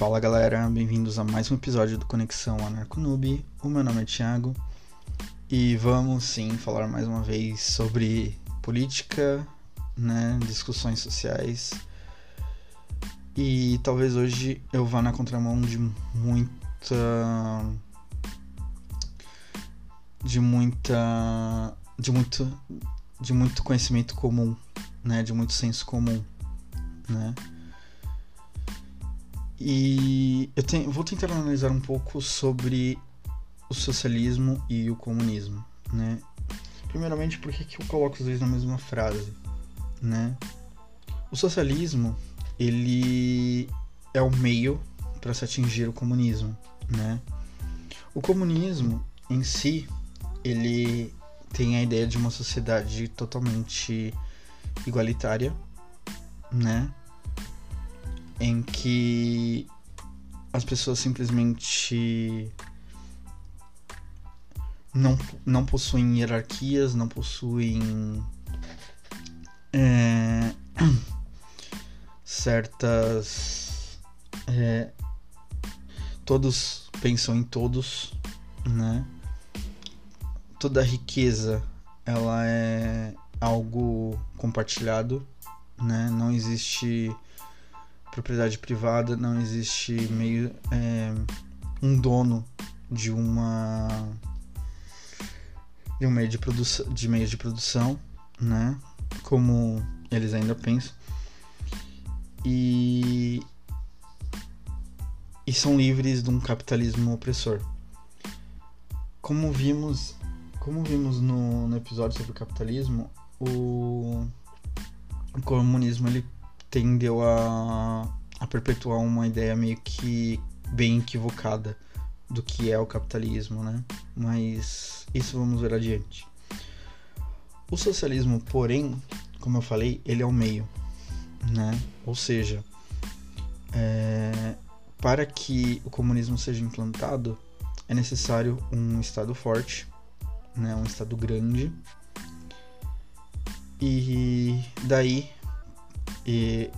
Fala galera, bem-vindos a mais um episódio do Conexão Anarconoob. O meu nome é Thiago e vamos sim falar mais uma vez sobre política, né, discussões sociais. E talvez hoje eu vá na contramão de muita de muita de muito de muito conhecimento comum, né, de muito senso comum, né? E eu tenho, vou tentar analisar um pouco sobre o socialismo e o comunismo, né? Primeiramente, por que eu coloco os dois na mesma frase, né? O socialismo, ele é o meio para se atingir o comunismo, né? O comunismo em si, ele tem a ideia de uma sociedade totalmente igualitária, né? Em que as pessoas simplesmente não, não possuem hierarquias, não possuem é, certas. É, todos pensam em todos, né? Toda riqueza ela é algo compartilhado, né? Não existe propriedade privada, não existe meio é, um dono de uma de um meio de produção de meios de produção, né? Como eles ainda pensam. E e são livres de um capitalismo opressor. Como vimos, como vimos no, no episódio sobre o capitalismo, o, o comunismo ele tendeu a, a perpetuar uma ideia meio que bem equivocada do que é o capitalismo, né? Mas isso vamos ver adiante. O socialismo, porém, como eu falei, ele é o meio, né? Ou seja, é, para que o comunismo seja implantado, é necessário um Estado forte, né? Um Estado grande. E daí e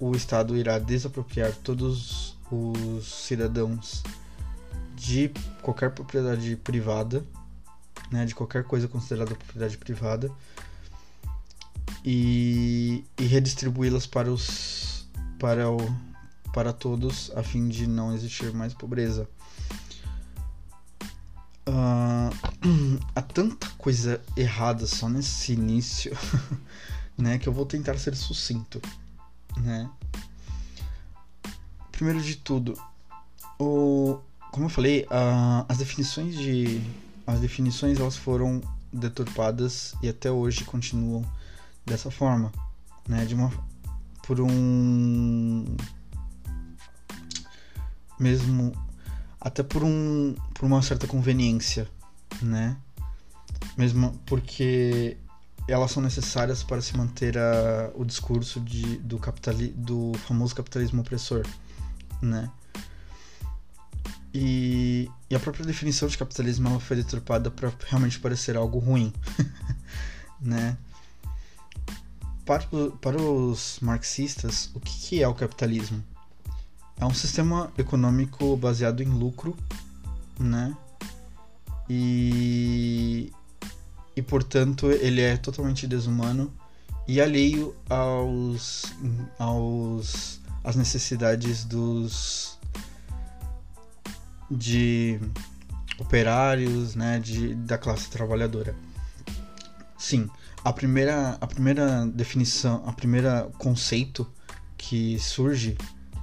o Estado irá desapropriar todos os cidadãos de qualquer propriedade privada, né, de qualquer coisa considerada propriedade privada, e, e redistribuí-las para os para o para todos a fim de não existir mais pobreza. Uh, há tanta coisa errada só nesse início né? Que eu vou tentar ser sucinto, né? Primeiro de tudo, o, como eu falei, as definições de as definições elas foram deturpadas e até hoje continuam dessa forma, né? De uma por um mesmo até por um por uma certa conveniência, né? Mesmo porque elas são necessárias para se manter a, o discurso de, do, capitali, do famoso capitalismo opressor, né? E, e a própria definição de capitalismo ela foi deturpada para realmente parecer algo ruim, né? Para, para os marxistas, o que, que é o capitalismo? É um sistema econômico baseado em lucro, né? E portanto ele é totalmente desumano e alheio aos, aos às necessidades dos de operários, né, de, da classe trabalhadora. Sim, a primeira a primeira definição, a primeira conceito que surge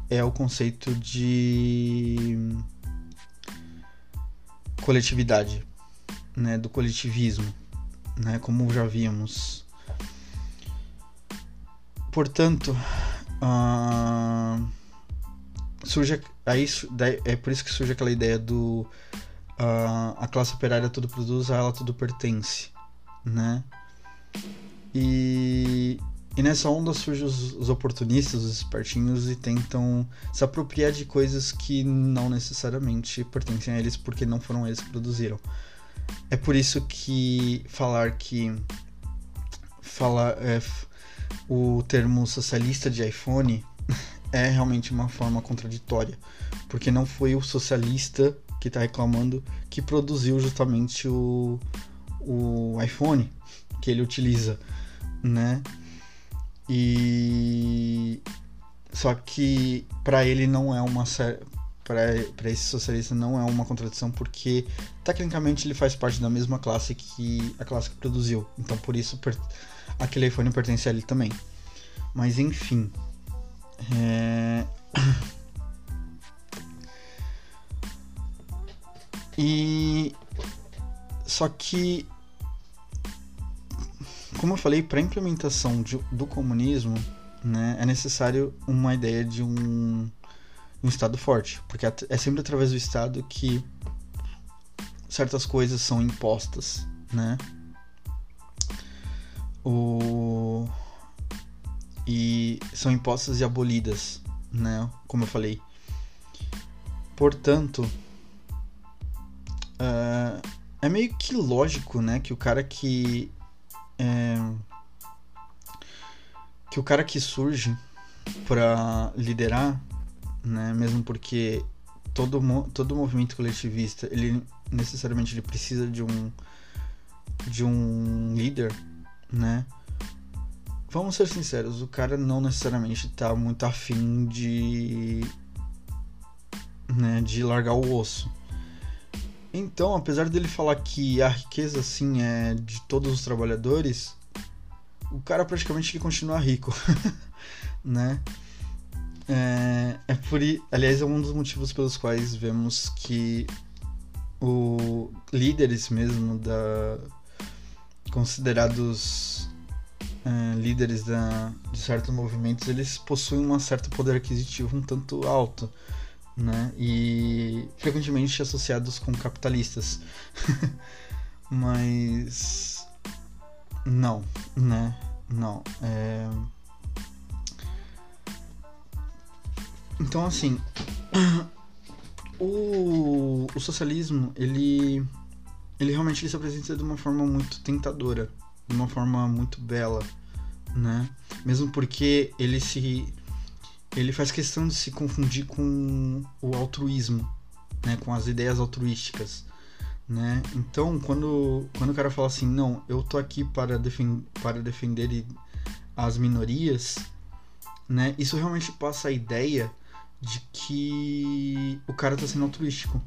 é o conceito de coletividade, né, do coletivismo né, como já vimos. Portanto, uh, surge aí é por isso que surge aquela ideia do uh, a classe operária tudo produz, a ela tudo pertence, né? E, e nessa onda surgem os, os oportunistas, os espertinhos e tentam se apropriar de coisas que não necessariamente pertencem a eles porque não foram eles que produziram. É por isso que falar que falar é, o termo socialista de iPhone é realmente uma forma contraditória, porque não foi o socialista que está reclamando que produziu justamente o, o iPhone que ele utiliza, né? E só que para ele não é uma para esse socialista não é uma contradição porque tecnicamente ele faz parte da mesma classe que a classe que produziu. Então por isso aquele iPhone pertence a ele também. Mas enfim. É... E só que como eu falei, para implementação de, do comunismo, né, é necessário uma ideia de um, um Estado forte, porque é sempre através do Estado que certas coisas são impostas, né? O... E são impostas e abolidas, né? Como eu falei. Portanto, uh, é meio que lógico, né, que o cara que é, que o cara que surge para liderar, né, mesmo porque todo todo movimento coletivista ele necessariamente ele precisa de um de um líder, né? Vamos ser sinceros, o cara não necessariamente tá muito afim de né, de largar o osso. Então, apesar dele falar que a riqueza assim é de todos os trabalhadores, o cara praticamente ele continua rico, né? É, é por aliás é um dos motivos pelos quais vemos que o líderes mesmo da considerados é, líderes da, de certos movimentos eles possuem um certo poder aquisitivo um tanto alto né? E frequentemente associados com capitalistas. Mas não né? Não é Então, assim, o, o socialismo, ele, ele realmente ele se apresenta de uma forma muito tentadora, de uma forma muito bela, né? Mesmo porque ele se ele faz questão de se confundir com o altruísmo, né? Com as ideias altruísticas, né? Então, quando quando o cara fala assim, não, eu tô aqui para, defend, para defender as minorias, né? Isso realmente passa a ideia de que o cara tá sendo altruístico.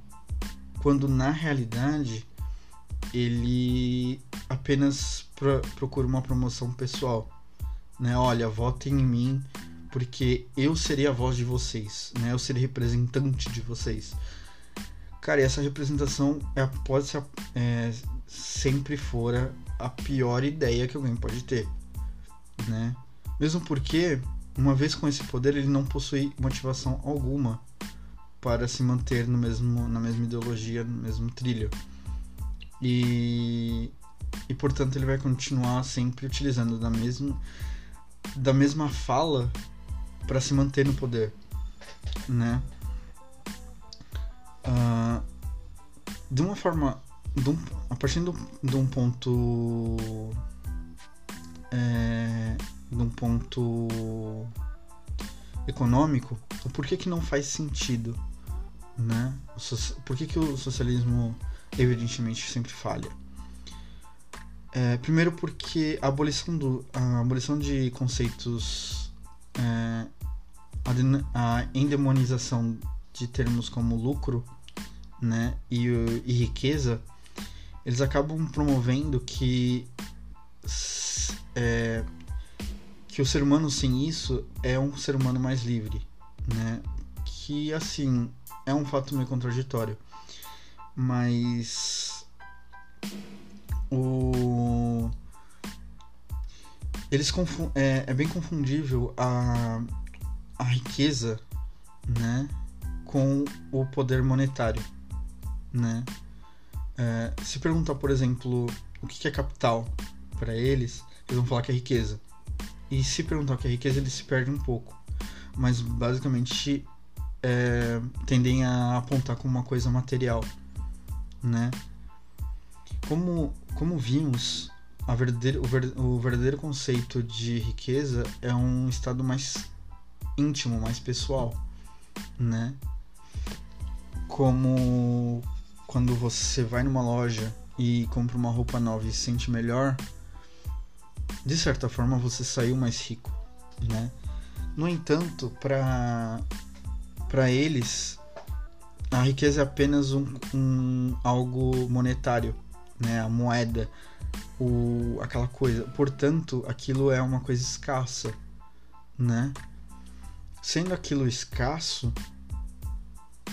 Quando na realidade ele apenas pro, procura uma promoção pessoal. Né? Olha, votem em mim porque eu serei a voz de vocês, né? Eu serei representante de vocês. Cara, essa representação é, pode ser é, sempre fora a pior ideia que alguém pode ter, né? Mesmo porque uma vez com esse poder, ele não possui motivação alguma para se manter no mesmo, na mesma ideologia, no mesmo trilho. E, e portanto ele vai continuar sempre utilizando da mesma, da mesma fala para se manter no poder, né? Uh, de uma forma, de um, a partir de um, um ponto é, num ponto econômico, o porquê que não faz sentido, né? Por que, que o socialismo evidentemente sempre falha? É, primeiro porque a abolição, do, a abolição de conceitos, é, a, a endemonização de termos como lucro né, e, e riqueza, eles acabam promovendo que é, que o ser humano sem isso é um ser humano mais livre, né? Que assim é um fato meio contraditório, mas o eles é, é bem confundível a, a riqueza, né, com o poder monetário, né? É, se perguntar, por exemplo, o que é capital para eles, eles vão falar que é riqueza. E se perguntar o que é riqueza, ele se perde um pouco. Mas basicamente é, tendem a apontar como uma coisa material, né? Como, como vimos, a verdadeiro, o, o verdadeiro conceito de riqueza é um estado mais íntimo, mais pessoal, né? Como quando você vai numa loja e compra uma roupa nova e se sente melhor, de certa forma você saiu mais rico, né? No entanto, para para eles a riqueza é apenas um, um, algo monetário, né? A moeda, o, aquela coisa. Portanto, aquilo é uma coisa escassa, né? Sendo aquilo escasso,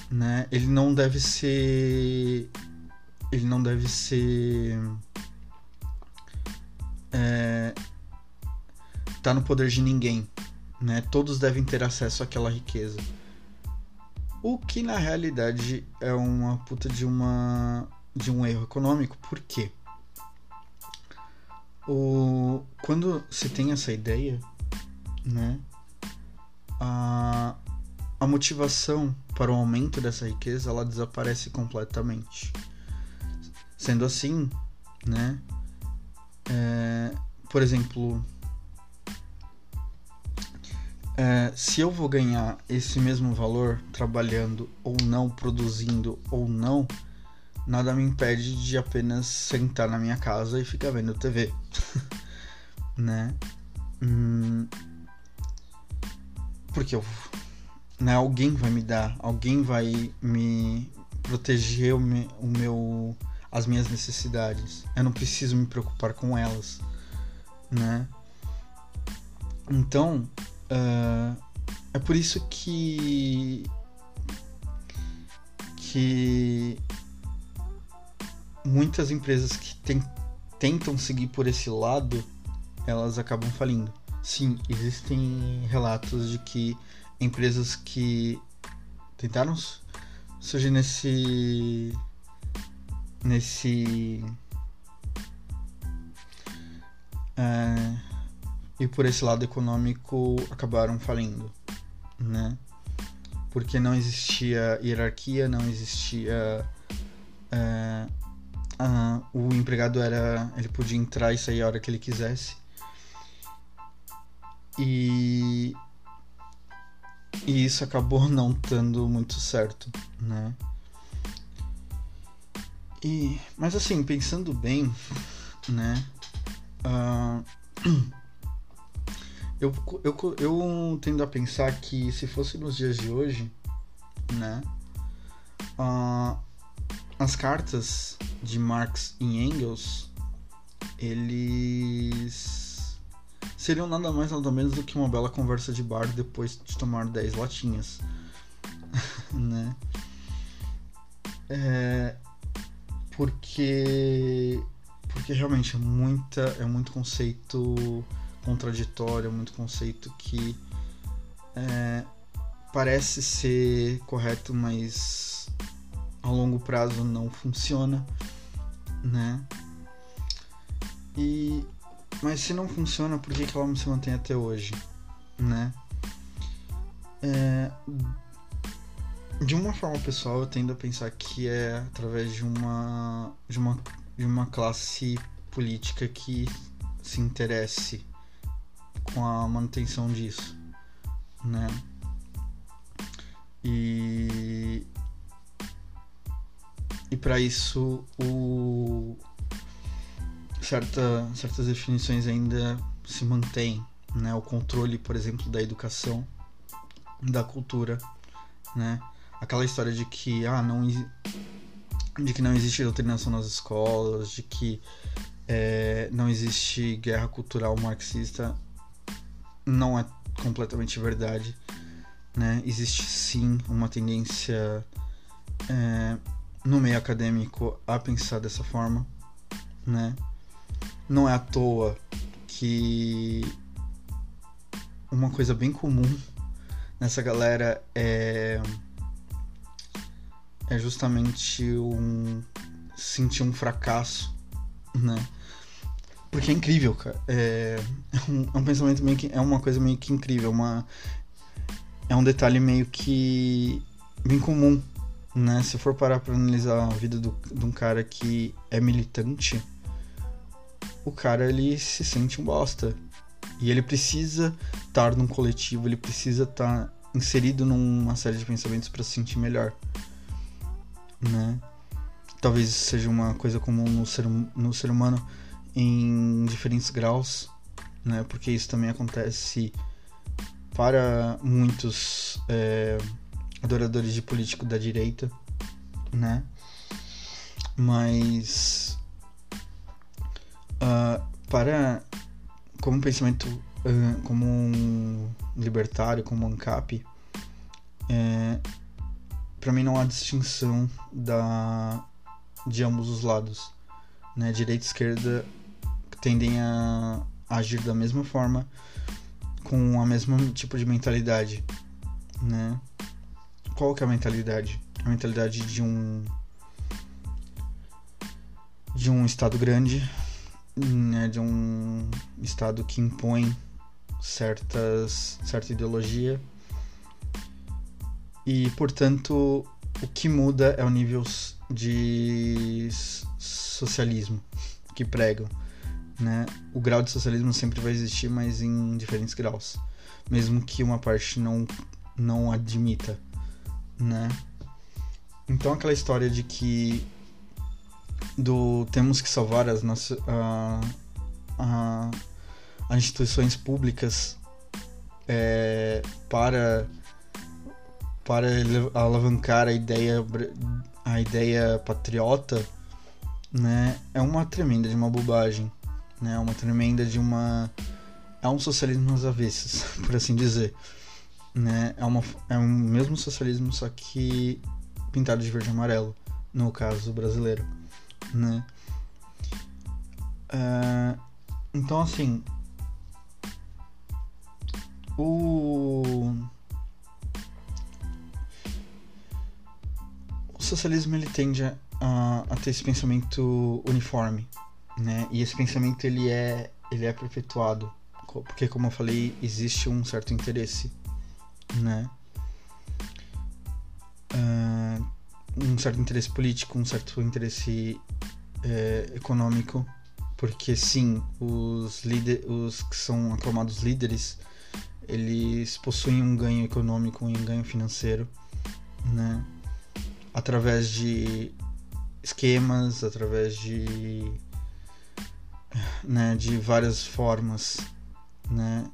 né? Ele não deve ser, ele não deve ser, tá no poder de ninguém, né? Todos devem ter acesso àquela riqueza. O que na realidade é uma puta de uma de um erro econômico. Por quê? O, quando se tem essa ideia, né, a, a motivação para o aumento dessa riqueza ela desaparece completamente. Sendo assim, né, é, por exemplo, é, se eu vou ganhar esse mesmo valor trabalhando ou não, produzindo ou não, nada me impede de apenas sentar na minha casa e ficar vendo TV, né? Hum, porque eu, né, alguém vai me dar, alguém vai me proteger o meu, o meu, as minhas necessidades. Eu não preciso me preocupar com elas, né? Então, Uh, é por isso que que muitas empresas que tentam seguir por esse lado elas acabam falindo. Sim, existem relatos de que empresas que tentaram surgir nesse nesse uh, e por esse lado econômico acabaram falindo, né? Porque não existia hierarquia, não existia é, a, o empregado era ele podia entrar e sair a hora que ele quisesse e e isso acabou não dando muito certo, né? E, mas assim, pensando bem, né? Uh, Eu, eu, eu tendo a pensar que se fosse nos dias de hoje, né? Uh, as cartas de Marx e Engels, eles seriam nada mais nada menos do que uma bela conversa de bar depois de tomar 10 latinhas, né? É, porque porque realmente é muita é muito conceito contraditório, muito conceito que é, parece ser correto, mas a longo prazo não funciona, né? E mas se não funciona, por que, que ela não se mantém até hoje, né? É, de uma forma pessoal, eu tendo a pensar que é através de uma de uma de uma classe política que se interesse com a manutenção disso, né? E e para isso o certa, certas definições ainda se mantêm, né? O controle, por exemplo, da educação, da cultura, né? Aquela história de que ah, não de que não existe doutrinação nas escolas, de que é, não existe guerra cultural marxista não é completamente verdade. Né? Existe sim uma tendência é, no meio acadêmico a pensar dessa forma. Né? Não é à toa que uma coisa bem comum nessa galera é, é justamente um sentir um fracasso, né? Porque é incrível, cara. É, é, um, é um pensamento meio que. É uma coisa meio que incrível. Uma, é um detalhe meio que. bem comum, né? Se for parar pra analisar a vida do, de um cara que é militante, o cara ele se sente um bosta, E ele precisa estar num coletivo, ele precisa estar inserido numa série de pensamentos para se sentir melhor, né? Talvez seja uma coisa comum no ser, no ser humano em diferentes graus, né? Porque isso também acontece para muitos é, adoradores de político da direita, né? Mas uh, para como pensamento uh, como um libertário, como ANCAP, é, para mim não há distinção da de ambos os lados, né? Direita e esquerda tendem a agir da mesma forma, com a mesma tipo de mentalidade, né? Qual que é a mentalidade? A mentalidade de um de um estado grande, né, de um estado que impõe certas certa ideologia e portanto o que muda é o nível de socialismo que pregam né o grau de socialismo sempre vai existir mas em diferentes graus. Mesmo que uma parte não não admita né? Então aquela história de que do temos que salvar as nossas uh, as instituições públicas é, para para alavancar a ideia a ideia patriota né é uma tremenda de uma bobagem né é uma tremenda de uma é um socialismo nas avessas por assim dizer né é uma é um mesmo socialismo só que pintado de verde e amarelo no caso brasileiro né? Uh, então, assim, o... o socialismo ele tende a, a, ter esse pensamento uniforme, né? E esse pensamento ele é ele é perpetuado, porque como eu falei existe um certo interesse, né? Uh, um certo interesse político, um certo interesse é, econômico, porque sim, os, líder, os que são aclamados líderes, eles possuem um ganho econômico, um ganho financeiro, né? Através de esquemas, através de né, de várias formas, né?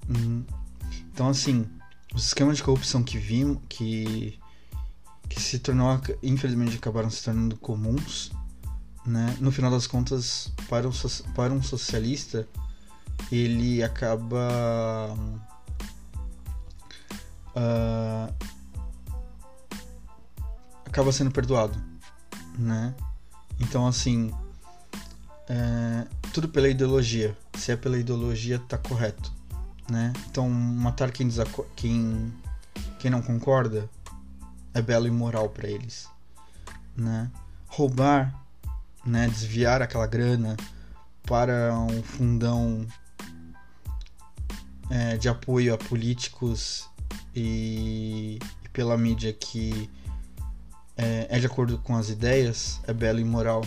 Então assim, os esquemas de corrupção que vimos, que que se tornou, infelizmente, acabaram se tornando comuns, né? No final das contas, para um, para um socialista, ele acaba uh, acaba sendo perdoado, né? Então, assim, é, tudo pela ideologia. Se é pela ideologia, tá correto, né? Então, matar quem, quem, quem não concorda é belo e moral para eles, né? Roubar, né, desviar aquela grana para um fundão é, de apoio a políticos e, e pela mídia que é, é, de acordo com as ideias é belo e moral,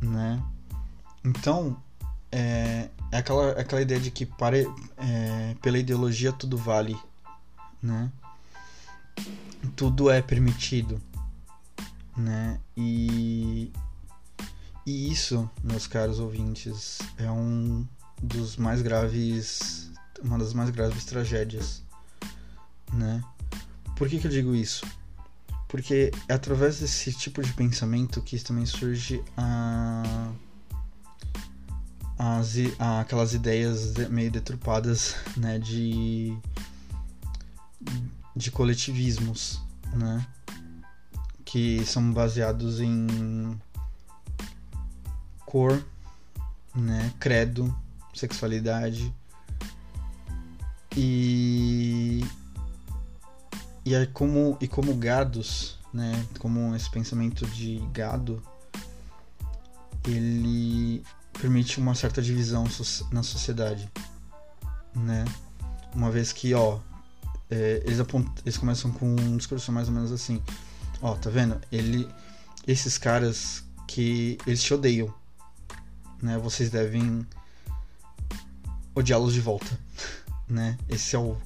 né? Então é, é aquela, é aquela ideia de que para, é, pela ideologia tudo vale, né? tudo é permitido, né? E, e isso, meus caros ouvintes, é um dos mais graves, uma das mais graves tragédias, né? Por que, que eu digo isso? Porque é através desse tipo de pensamento que também surge a, as, a, aquelas ideias meio deturpadas, né? De de coletivismos, né? Que são baseados em cor, né? Credo, sexualidade e e aí como e como gados, né? Como esse pensamento de gado, ele permite uma certa divisão na sociedade, né? Uma vez que, ó, é, eles, eles começam com um discurso mais ou menos assim: Ó, tá vendo? Ele, esses caras que eles te odeiam, né? Vocês devem odiá-los de volta, né? Esse é o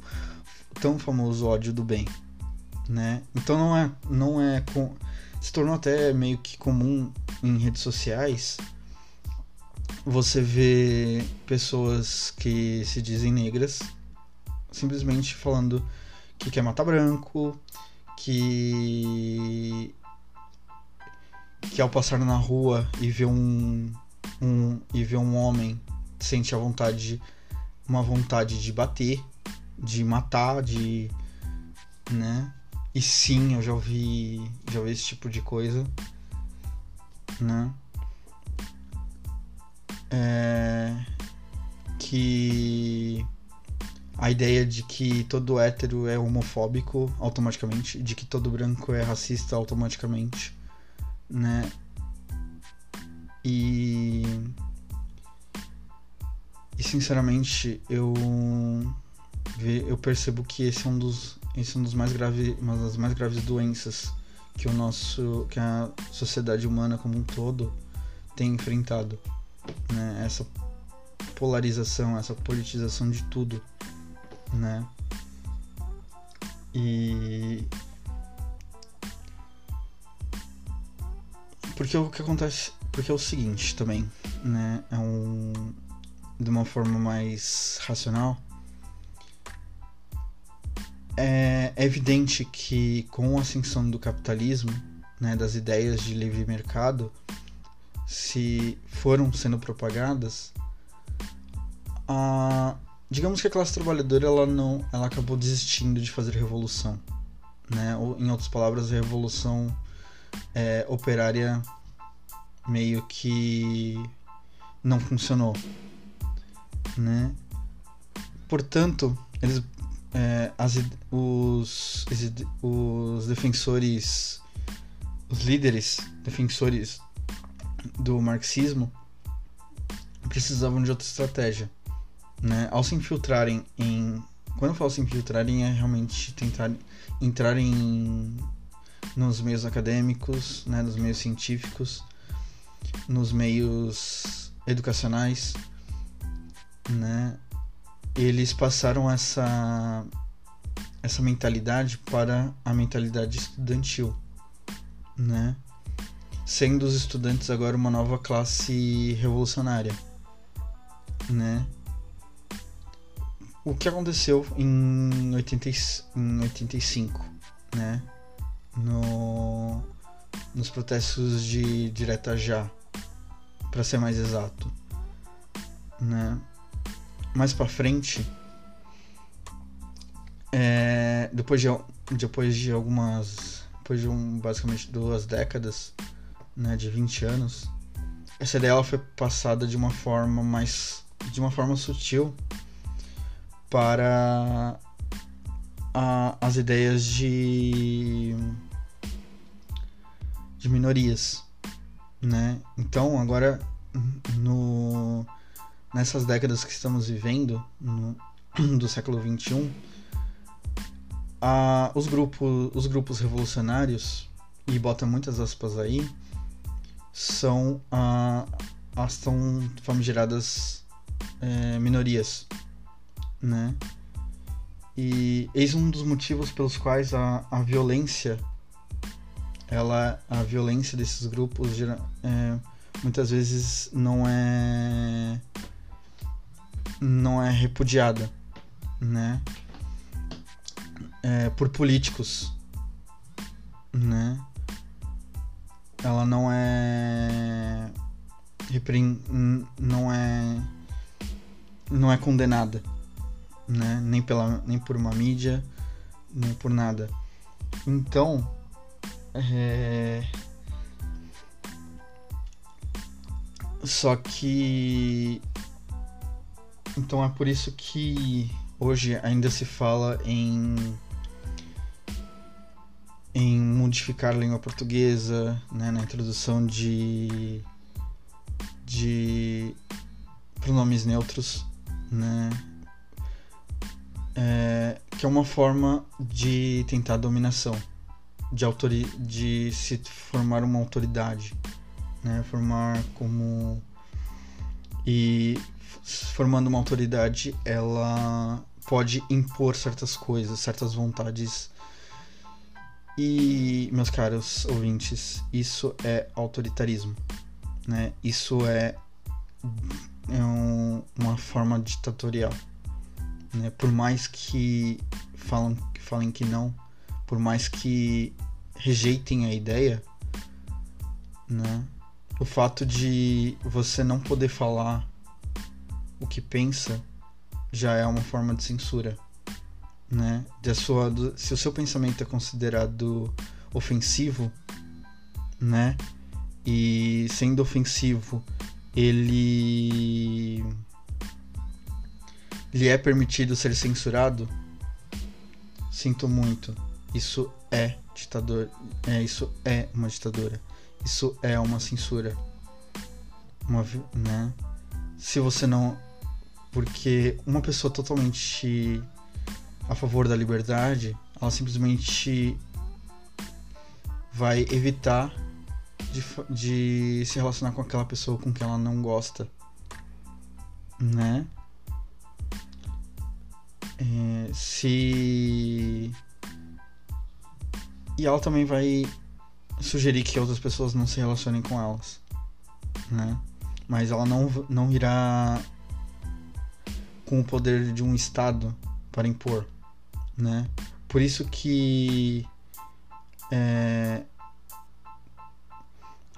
tão famoso ódio do bem, né? Então não é não é com se tornou até meio que comum em redes sociais você vê pessoas que se dizem negras simplesmente falando que quer matar branco, que que ao passar na rua e ver um, um e ver um homem sente a vontade uma vontade de bater, de matar, de né? E sim, eu já ouvi já ouvi esse tipo de coisa, né? É, que a ideia de que todo hétero é homofóbico automaticamente, de que todo branco é racista automaticamente, né? E e sinceramente eu eu percebo que esse é um dos esse é um dos mais graves, uma das mais graves doenças que o nosso que a sociedade humana como um todo tem enfrentado, né? Essa polarização, essa politização de tudo né? E porque o que acontece, porque é o seguinte também, né? É um de uma forma mais racional. É, evidente que com a ascensão do capitalismo, né, das ideias de livre mercado, se foram sendo propagadas, a, digamos que a classe trabalhadora ela não ela acabou desistindo de fazer revolução né? Ou em outras palavras a revolução é, operária meio que não funcionou né? Portanto eles é, as, os, os defensores os líderes defensores do marxismo precisavam de outra estratégia né, ao se infiltrarem em. Quando eu falo se infiltrarem, é realmente tentar entrar em, nos meios acadêmicos, né, nos meios científicos, nos meios educacionais, né, eles passaram essa essa mentalidade para a mentalidade estudantil, né? Sendo os estudantes agora uma nova classe revolucionária, né? o que aconteceu em, 80, em 85, né? No, nos protestos de direta já, para ser mais exato, né? Mais para frente, é, depois de depois de algumas, depois de um, basicamente duas décadas, né, de 20 anos, essa ideia foi passada de uma forma mais de uma forma sutil para a, as ideias de, de minorias, né? Então agora no nessas décadas que estamos vivendo no, do século 21 a, os grupos os grupos revolucionários e bota muitas aspas aí são a, as tão famigeradas é, minorias né? E eis um dos motivos pelos quais a, a violência, ela, a violência desses grupos é, muitas vezes não é não é repudiada, né? É, por políticos, né? Ela não é não é não é condenada né? Nem, pela, nem por uma mídia, nem por nada. Então, é... Só que. Então é por isso que hoje ainda se fala em. em modificar a língua portuguesa, né? na introdução de. de pronomes neutros, né? é, que é uma forma de tentar dominação, de, autori de se formar uma autoridade, né? formar como e formando uma autoridade, ela pode impor certas coisas, certas vontades. E, meus caros ouvintes, isso é autoritarismo, né? Isso é, é um, uma forma ditatorial, né? Por mais que falam, falem que não, por mais que rejeitem a ideia, né? O fato de você não poder falar o que pensa já é uma forma de censura, né? De sua, do, se o seu pensamento é considerado ofensivo, né? E sendo ofensivo, ele lhe é permitido ser censurado, sinto muito. Isso é ditador, é isso é uma ditadura. Isso é uma censura. Uma, né? Se você não porque uma pessoa totalmente a favor da liberdade, ela simplesmente vai evitar de, de se relacionar com aquela pessoa com quem ela não gosta, né? É, se e ela também vai sugerir que outras pessoas não se relacionem com elas, né? Mas ela não, não irá com o poder de um Estado para impor, né? Por isso que é,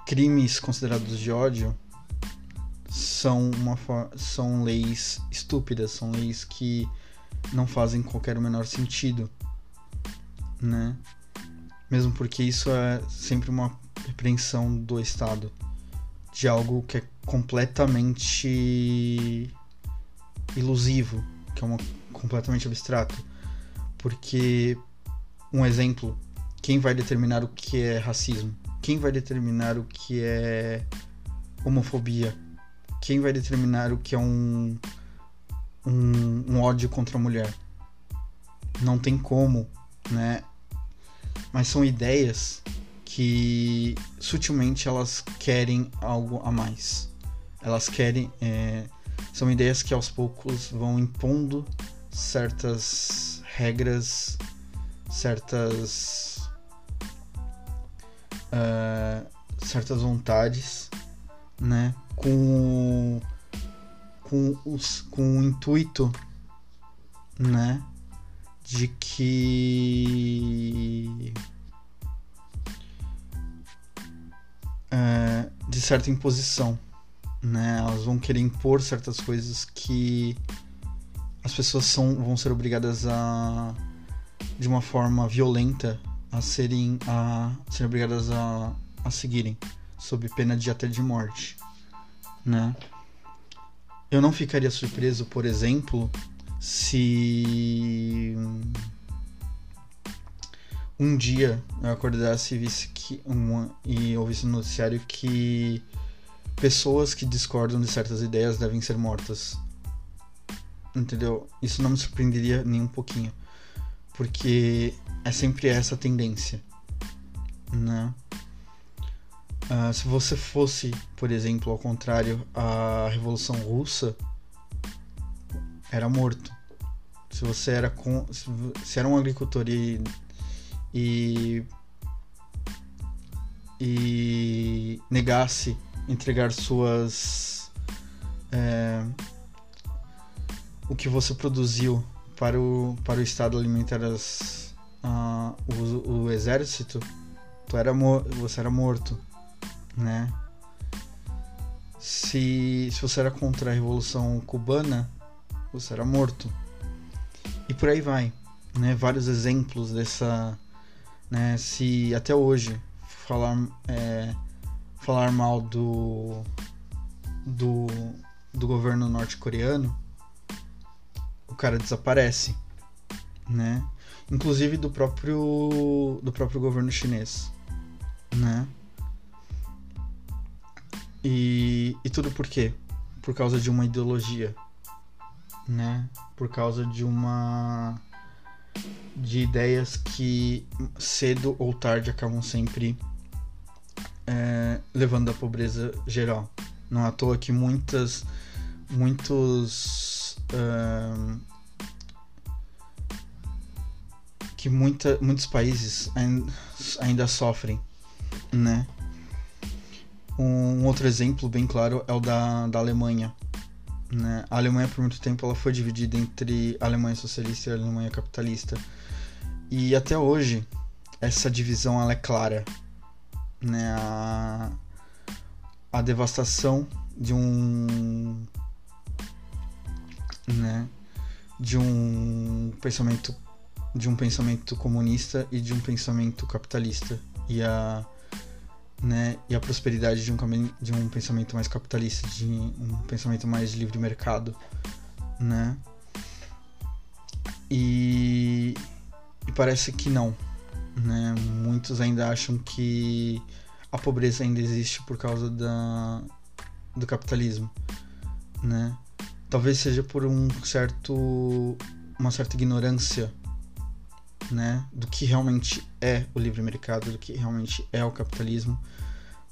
crimes considerados de ódio são, uma, são leis estúpidas, são leis que não fazem qualquer menor sentido, né? Mesmo porque isso é sempre uma repreensão do Estado de algo que é completamente ilusivo, que é uma, completamente abstrato. Porque, um exemplo, quem vai determinar o que é racismo? Quem vai determinar o que é homofobia? Quem vai determinar o que é um, um, um ódio contra a mulher? Não tem como, né? Mas são ideias que sutilmente elas querem algo a mais. Elas querem. É, são ideias que aos poucos vão impondo certas regras, certas. Uh, certas vontades, né? Com, com, os, com o intuito, né? De que. Uh, de certa imposição né? Elas vão querer impor certas coisas que as pessoas são, vão ser obrigadas a de uma forma violenta a serem a serem obrigadas a, a seguirem sob pena de até de morte, né? Eu não ficaria surpreso, por exemplo, se um dia eu acordasse e visse que uma, e ouvisse no noticiário que pessoas que discordam de certas ideias devem ser mortas. Entendeu? Isso não me surpreenderia nem um pouquinho. Porque é sempre essa tendência. Né? Uh, se você fosse, por exemplo, ao contrário, a Revolução Russa, era morto. Se você era com, se era um agricultor e, e, e negasse entregar suas. É, o que você produziu para o, para o Estado alimentar as, uh, o, o exército, tu era você era morto, né? Se, se você era contra a Revolução Cubana, você era morto. E por aí vai, né? Vários exemplos dessa, né? Se até hoje falar é, falar mal do do, do governo norte-coreano, o cara desaparece, né? Inclusive do próprio do próprio governo chinês, né? E, e tudo por quê? Por causa de uma ideologia, né? Por causa de uma de ideias que cedo ou tarde acabam sempre é, levando à pobreza geral. Não é à toa que muitas, muitos uh, que muita, muitos países ainda, ainda sofrem, né? Um outro exemplo bem claro é o da, da Alemanha. Né? A Alemanha por muito tempo ela foi dividida entre Alemanha socialista e Alemanha capitalista. E até hoje essa divisão ela é clara. Né? A, a devastação de um né, de um pensamento de um pensamento comunista e de um pensamento capitalista e a né, e a prosperidade de um, de um pensamento mais capitalista, de um pensamento mais livre mercado, né? E, e parece que não, né? Muitos ainda acham que a pobreza ainda existe por causa da, do capitalismo, né? Talvez seja por um certo uma certa ignorância né, do que realmente é o livre mercado, do que realmente é o capitalismo,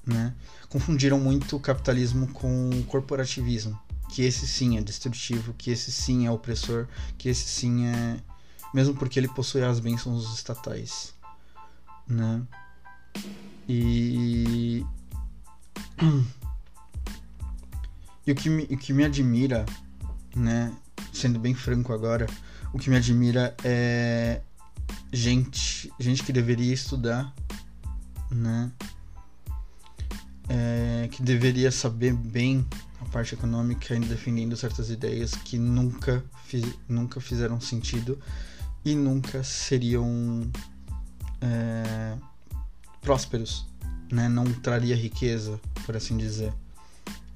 né? Confundiram muito o capitalismo com o corporativismo, que esse sim é destrutivo, que esse sim é opressor, que esse sim é mesmo porque ele possui as bênçãos estatais, né? E e o que me, o que me admira, né, sendo bem franco agora, o que me admira é gente, gente que deveria estudar, né? É, que deveria saber bem a parte econômica ainda defendendo certas ideias que nunca, fiz, nunca fizeram sentido e nunca seriam é, prósperos, né? Não traria riqueza, por assim dizer.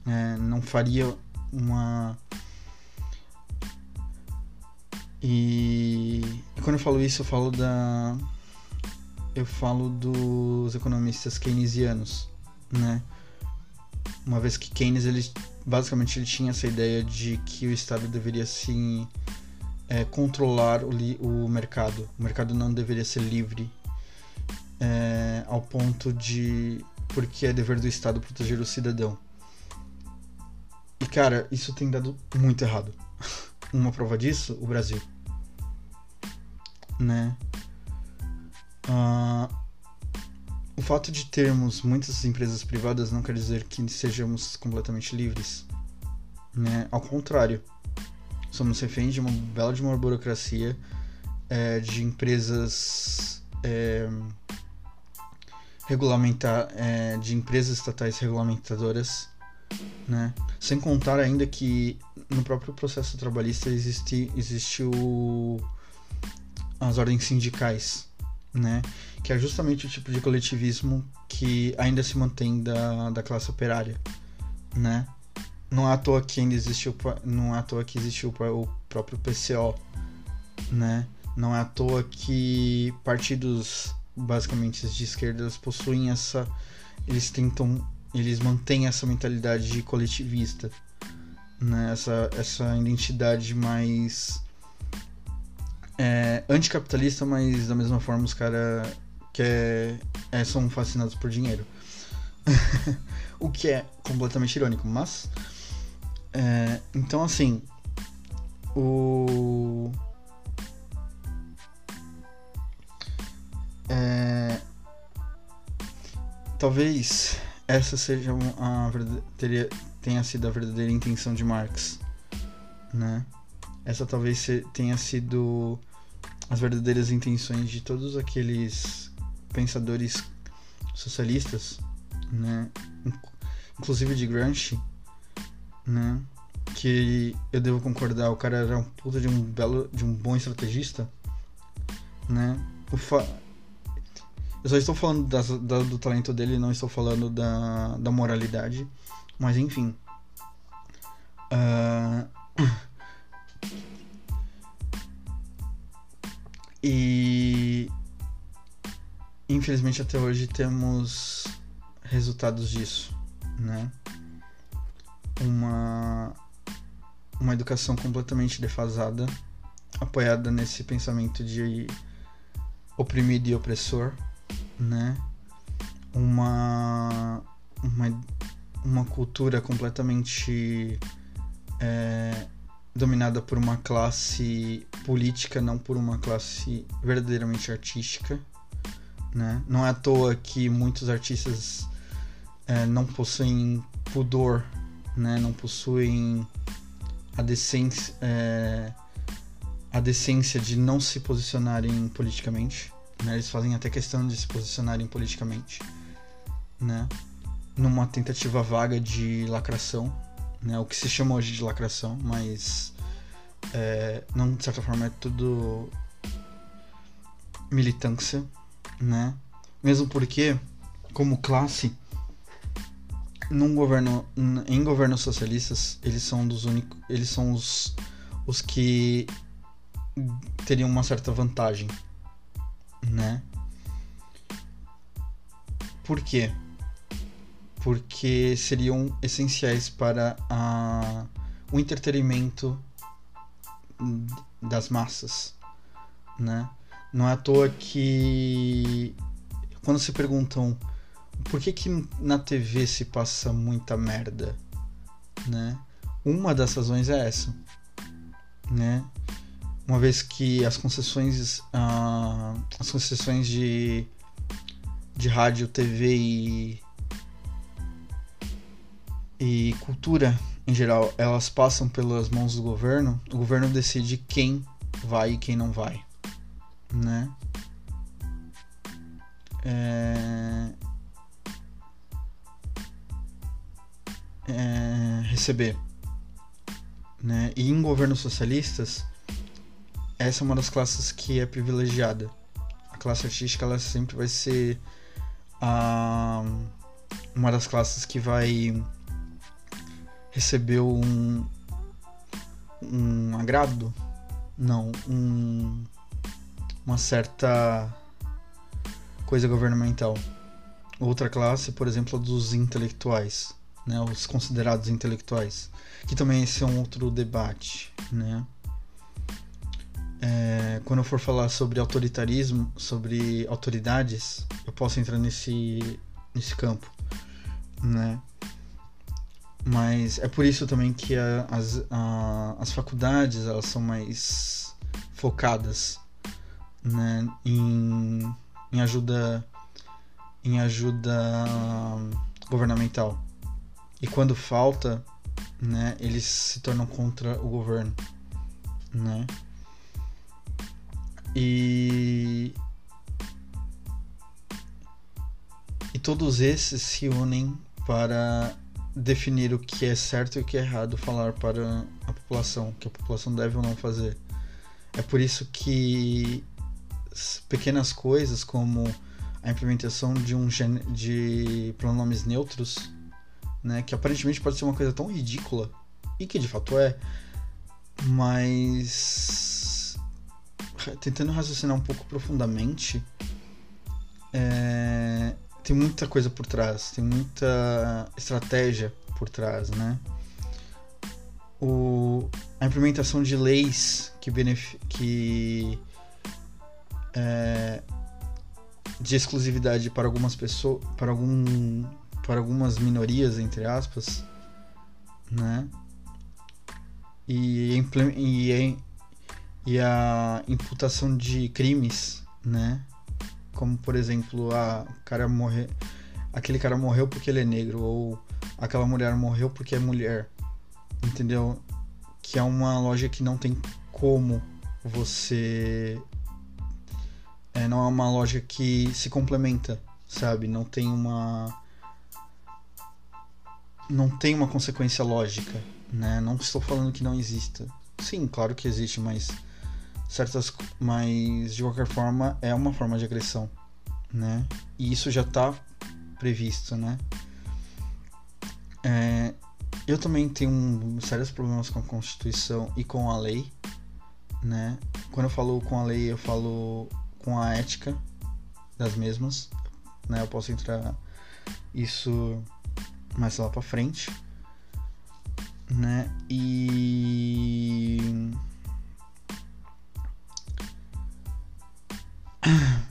É, não faria uma e, e quando eu falo isso, eu falo da. Eu falo dos economistas keynesianos, né? Uma vez que Keynes, ele, basicamente, ele tinha essa ideia de que o Estado deveria, sim, é, controlar o, o mercado. O mercado não deveria ser livre é, ao ponto de... Porque é dever do Estado proteger o cidadão. E, cara, isso tem dado muito errado. uma prova disso, o Brasil. Né? Uh, o fato de termos muitas empresas privadas não quer dizer que sejamos completamente livres. Né? Ao contrário, somos reféns de uma bela de uma burocracia é, de empresas é, regulamentar é, de empresas estatais regulamentadoras né? Sem contar ainda que no próprio processo trabalhista existe, existe o, as ordens sindicais, né? Que é justamente o tipo de coletivismo que ainda se mantém da, da classe operária, né? Não é à toa que ainda existe o, não é à toa que existe o, próprio PCO, né? Não é à toa que partidos basicamente de esquerdas possuem essa eles tentam eles mantêm essa mentalidade de coletivista, né? essa, essa identidade mais é, anticapitalista, mas da mesma forma os caras é, é, são fascinados por dinheiro. o que é completamente irônico, mas. É, então, assim. O. É, talvez essa seja a teria, tenha sido a verdadeira intenção de Marx, né? Essa talvez tenha sido as verdadeiras intenções de todos aqueles pensadores socialistas, né? Inclusive de Gramsci, né? Que eu devo concordar, o cara era um puta de um belo, de um bom estrategista, né? O fa eu só estou falando da, da, do talento dele, não estou falando da, da moralidade. Mas enfim. Uh... E infelizmente até hoje temos resultados disso, né? Uma uma educação completamente defasada, apoiada nesse pensamento de oprimido e opressor, né? Uma, uma, uma cultura completamente é, dominada por uma classe política, não por uma classe verdadeiramente artística. Né? Não é à toa que muitos artistas é, não possuem pudor, né? não possuem a decência, é, a decência de não se posicionarem politicamente. Né? Eles fazem até questão de se posicionarem politicamente, né? numa tentativa vaga de lacração, né? o que se chama hoje de lacração, mas é, não de certa forma é tudo militância, né? Mesmo porque, como classe, num governo, em governos socialistas, eles são dos únicos, eles são os, os que teriam uma certa vantagem, né? Por quê? Porque seriam essenciais para a, o entretenimento das massas, né? Não é à toa que quando se perguntam por que, que na TV se passa muita merda, né? Uma das razões é essa, né? Uma vez que as concessões, ah, as concessões de, de rádio, TV e, e cultura em geral, elas passam pelas mãos do governo, o governo decide quem vai e quem não vai, né? É... É... receber, né? E em governos socialistas, essa é uma das classes que é privilegiada. A classe artística ela sempre vai ser a uma das classes que vai recebeu um, um agrado, não, um, uma certa coisa governamental. Outra classe, por exemplo, a dos intelectuais, né, os considerados intelectuais, que também esse é um outro debate, né. É, quando eu for falar sobre autoritarismo, sobre autoridades, eu posso entrar nesse, nesse campo, né? Mas é por isso também que a, as, a, as faculdades elas são mais focadas né, em, em ajuda em ajuda governamental. E quando falta, né, eles se tornam contra o governo, né? E e todos esses se unem para definir o que é certo e o que é errado falar para a população, que a população deve ou não fazer. É por isso que pequenas coisas como a implementação de um de pronomes neutros, né, que aparentemente pode ser uma coisa tão ridícula e que de fato é, mas tentando raciocinar um pouco profundamente, é, tem muita coisa por trás, tem muita estratégia por trás, né? O, a implementação de leis que, que é, de exclusividade para algumas pessoas, para algum, para algumas minorias entre aspas, né? E, e, e a imputação de crimes, né? como por exemplo, a cara morrer, aquele cara morreu porque ele é negro ou aquela mulher morreu porque é mulher. Entendeu? Que é uma loja que não tem como você é, não é uma loja que se complementa, sabe? Não tem uma não tem uma consequência lógica, né? Não estou falando que não exista. Sim, claro que existe, mas certas, mas de qualquer forma é uma forma de agressão, né? E isso já está previsto, né? É, eu também tenho um, sérios problemas com a Constituição e com a lei, né? Quando eu falo com a lei, eu falo com a ética das mesmas, né? Eu posso entrar isso mais lá para frente, né? E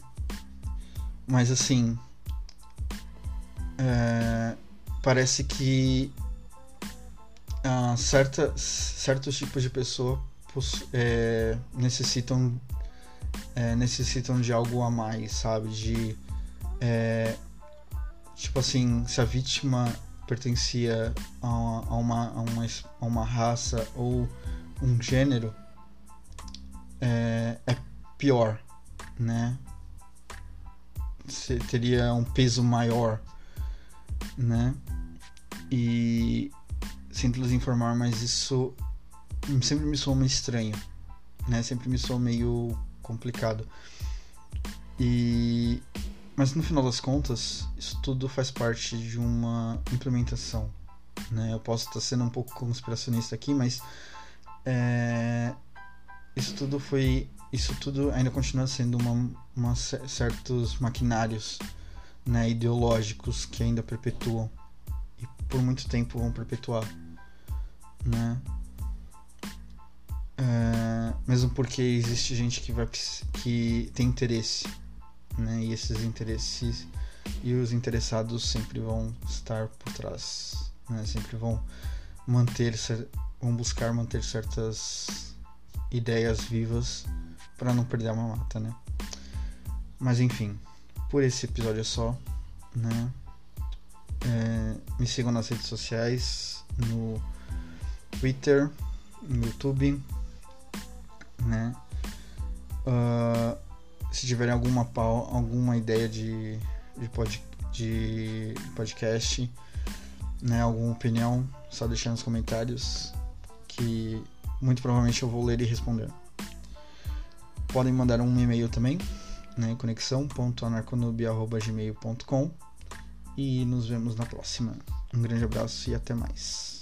Mas assim. É, parece que uh, certa, certos tipos de pessoa é, necessitam é, necessitam de algo a mais, sabe? De é, tipo assim, se a vítima pertencia a uma, a uma, a uma, a uma raça ou um gênero, é, é pior, né? Teria um peso maior, né? E sinto lhes informar, mas isso sempre me soa meio estranho, né? Sempre me soa meio complicado. E mas no final das contas, isso tudo faz parte de uma implementação, né? Eu posso estar sendo um pouco conspiracionista aqui, mas é, isso tudo foi isso tudo ainda continua sendo uma, uma certos maquinários né, ideológicos que ainda perpetuam e por muito tempo vão perpetuar né? É, mesmo porque existe gente que vai que tem interesse né e esses interesses e os interessados sempre vão estar por trás né sempre vão manter vão buscar manter certas ideias vivas para não perder a mamata, né? Mas enfim, por esse episódio é só, né? É, me sigam nas redes sociais, no Twitter, no YouTube, né? Uh, se tiverem alguma, alguma ideia de, de, pod, de podcast, né? Alguma opinião, só deixar nos comentários que muito provavelmente eu vou ler e responder. Podem mandar um e-mail também, né, conexão.anarconubia.gmail.com e nos vemos na próxima. Um grande abraço e até mais.